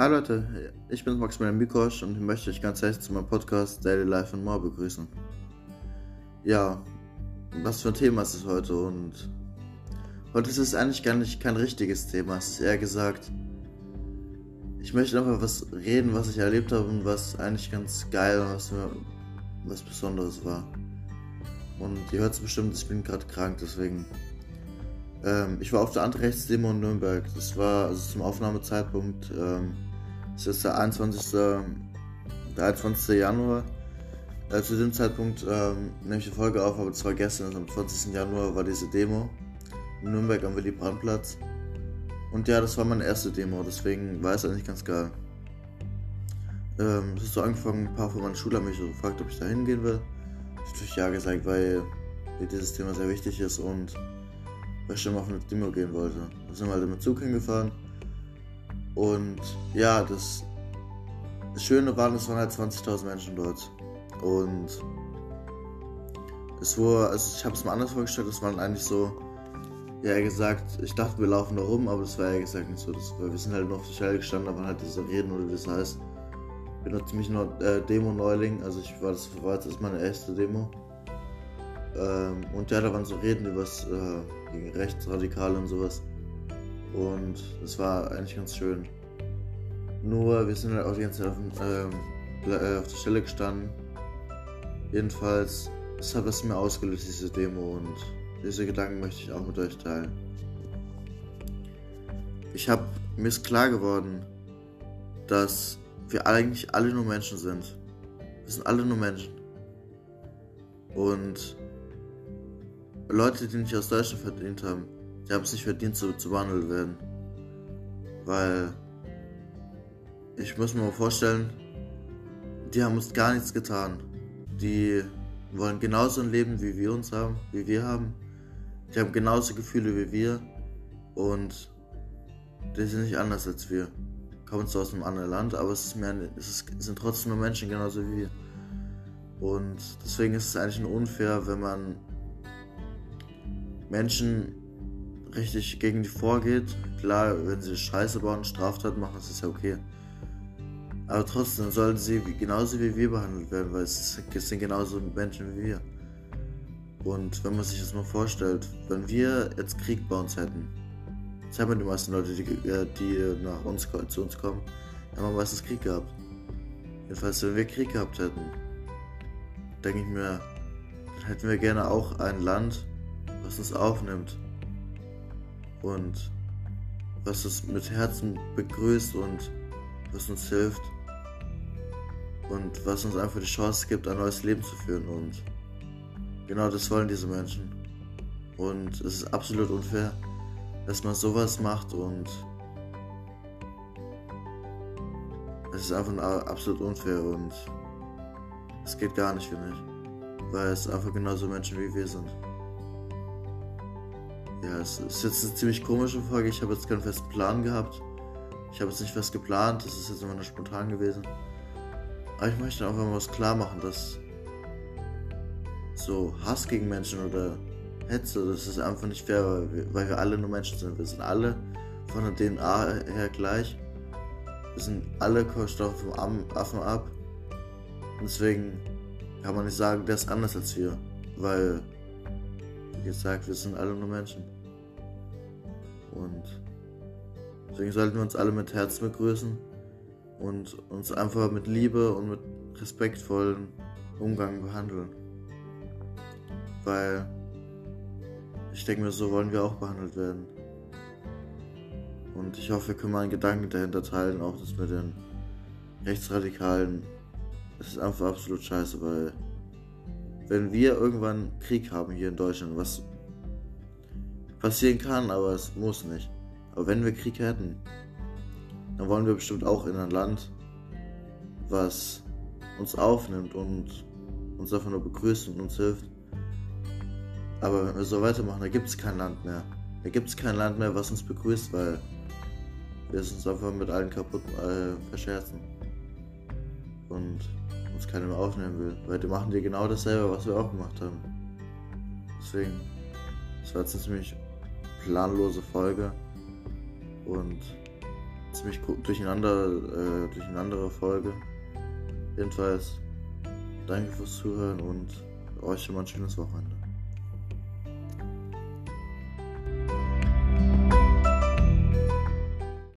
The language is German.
Hi Leute, ich bin Maximilian Mikosch und ich möchte euch ganz herzlich zu meinem Podcast Daily Life and More begrüßen. Ja, was für ein Thema ist es heute und heute ist es eigentlich gar nicht kein richtiges Thema, es ist eher gesagt, ich möchte einfach was reden, was ich erlebt habe und was eigentlich ganz geil und was mir was Besonderes war. Und ihr hört es bestimmt, ich bin gerade krank, deswegen ähm, ich war auf der Antirechtsdemo in Nürnberg. Das war also zum Aufnahmezeitpunkt, ähm, das ist der 21. Der 21. Januar. Äh, zu dem Zeitpunkt ähm, nehme ich die Folge auf, aber das war gestern, also am 20. Januar war diese Demo in Nürnberg am Willy Brandt-Platz. Und ja, das war meine erste Demo, deswegen war es eigentlich ganz geil. Ähm, es ist so angefangen, ein paar von meinen Schülern mich so gefragt, ob ich da hingehen will. Ich habe natürlich ja gesagt, weil mir dieses Thema sehr wichtig ist und weil ich schon mal auf eine Demo gehen wollte. Da sind wir halt mit Zug hingefahren. Und ja, das, das Schöne war, es waren halt 20.000 Menschen dort. Und es wurde, also ich habe es mir anders vorgestellt, es waren eigentlich so, ja, er gesagt, ich dachte, wir laufen da rum, aber das war ja gesagt nicht so. Das, weil wir sind halt nur auf der Stelle gestanden, da waren halt diese Reden oder wie das heißt. Ich bin noch ziemlich neu, äh, Demo-Neuling, also ich war das war jetzt meine erste Demo. Ähm, und ja, da waren so Reden über äh, gegen Rechtsradikale und sowas. Und es war eigentlich ganz schön. Nur, wir sind halt auch die ganze Zeit auf, ähm, äh, auf der Stelle gestanden. Jedenfalls, es hat was mir ausgelöst, diese Demo. Und diese Gedanken möchte ich auch mit euch teilen. Ich habe mir ist klar geworden, dass wir eigentlich alle nur Menschen sind. Wir sind alle nur Menschen. Und Leute, die nicht aus Deutschland verdient haben, die haben es nicht verdient, so zu behandelt werden. Weil ich muss mir mal vorstellen, die haben uns gar nichts getan. Die wollen genauso ein Leben, wie wir uns haben, wie wir haben. Die haben genauso Gefühle wie wir und die sind nicht anders als wir. Kommen zwar aus einem anderen Land, aber es, mehr, es, ist, sind trotzdem nur Menschen genauso wie wir. Und deswegen ist es eigentlich unfair, wenn man Menschen richtig gegen die vorgeht. Klar, wenn sie Scheiße bauen, Straftat machen, das ist ja okay. Aber trotzdem sollten sie genauso wie wir behandelt werden, weil es sind genauso Menschen wie wir. Und wenn man sich das mal vorstellt, wenn wir jetzt Krieg bei uns hätten, das haben die meisten Leute, die, äh, die nach uns, zu uns kommen, haben meistens Krieg gehabt. Jedenfalls, wenn wir Krieg gehabt hätten, denke ich mir, dann hätten wir gerne auch ein Land, was uns aufnimmt und was uns mit Herzen begrüßt und was uns hilft und was uns einfach die Chance gibt, ein neues Leben zu führen. Und genau das wollen diese Menschen. Und es ist absolut unfair, dass man sowas macht und es ist einfach absolut unfair und es geht gar nicht, finde ich. Weil es einfach genauso Menschen wie wir sind. Ja, es ist jetzt eine ziemlich komische Folge. Ich habe jetzt keinen festen Plan gehabt. Ich habe jetzt nicht fest geplant. Das ist jetzt immer nur spontan gewesen. Aber ich möchte einfach mal was klar machen, dass so Hass gegen Menschen oder Hetze, das ist einfach nicht fair, weil wir, weil wir alle nur Menschen sind. Wir sind alle von der DNA her gleich. Wir sind alle Kohlenstoff vom Affen ab. Und deswegen kann man nicht sagen, der ist anders als wir. Weil wie gesagt, wir sind alle nur Menschen. Und deswegen sollten wir uns alle mit Herzen begrüßen und uns einfach mit Liebe und mit respektvollen Umgang behandeln. Weil ich denke mir, so wollen wir auch behandelt werden. Und ich hoffe, wir können mal einen Gedanken dahinter teilen, auch das mit den Rechtsradikalen. Es ist einfach absolut scheiße, weil wenn wir irgendwann Krieg haben hier in Deutschland, was passieren kann, aber es muss nicht. Aber wenn wir Krieg hätten, dann wollen wir bestimmt auch in ein Land, was uns aufnimmt und uns einfach nur begrüßt und uns hilft. Aber wenn wir so weitermachen, da gibt es kein Land mehr. Da gibt es kein Land mehr, was uns begrüßt, weil wir es uns einfach mit allen kaputt äh, verscherzen. Und uns keiner mehr aufnehmen will. Weil die machen dir genau dasselbe, was wir auch gemacht haben. Deswegen, das war jetzt eine ziemlich planlose Folge. Und ziemlich durcheinander, äh, durcheinandere Folge. Jedenfalls, danke fürs Zuhören und euch schon mal ein schönes Wochenende.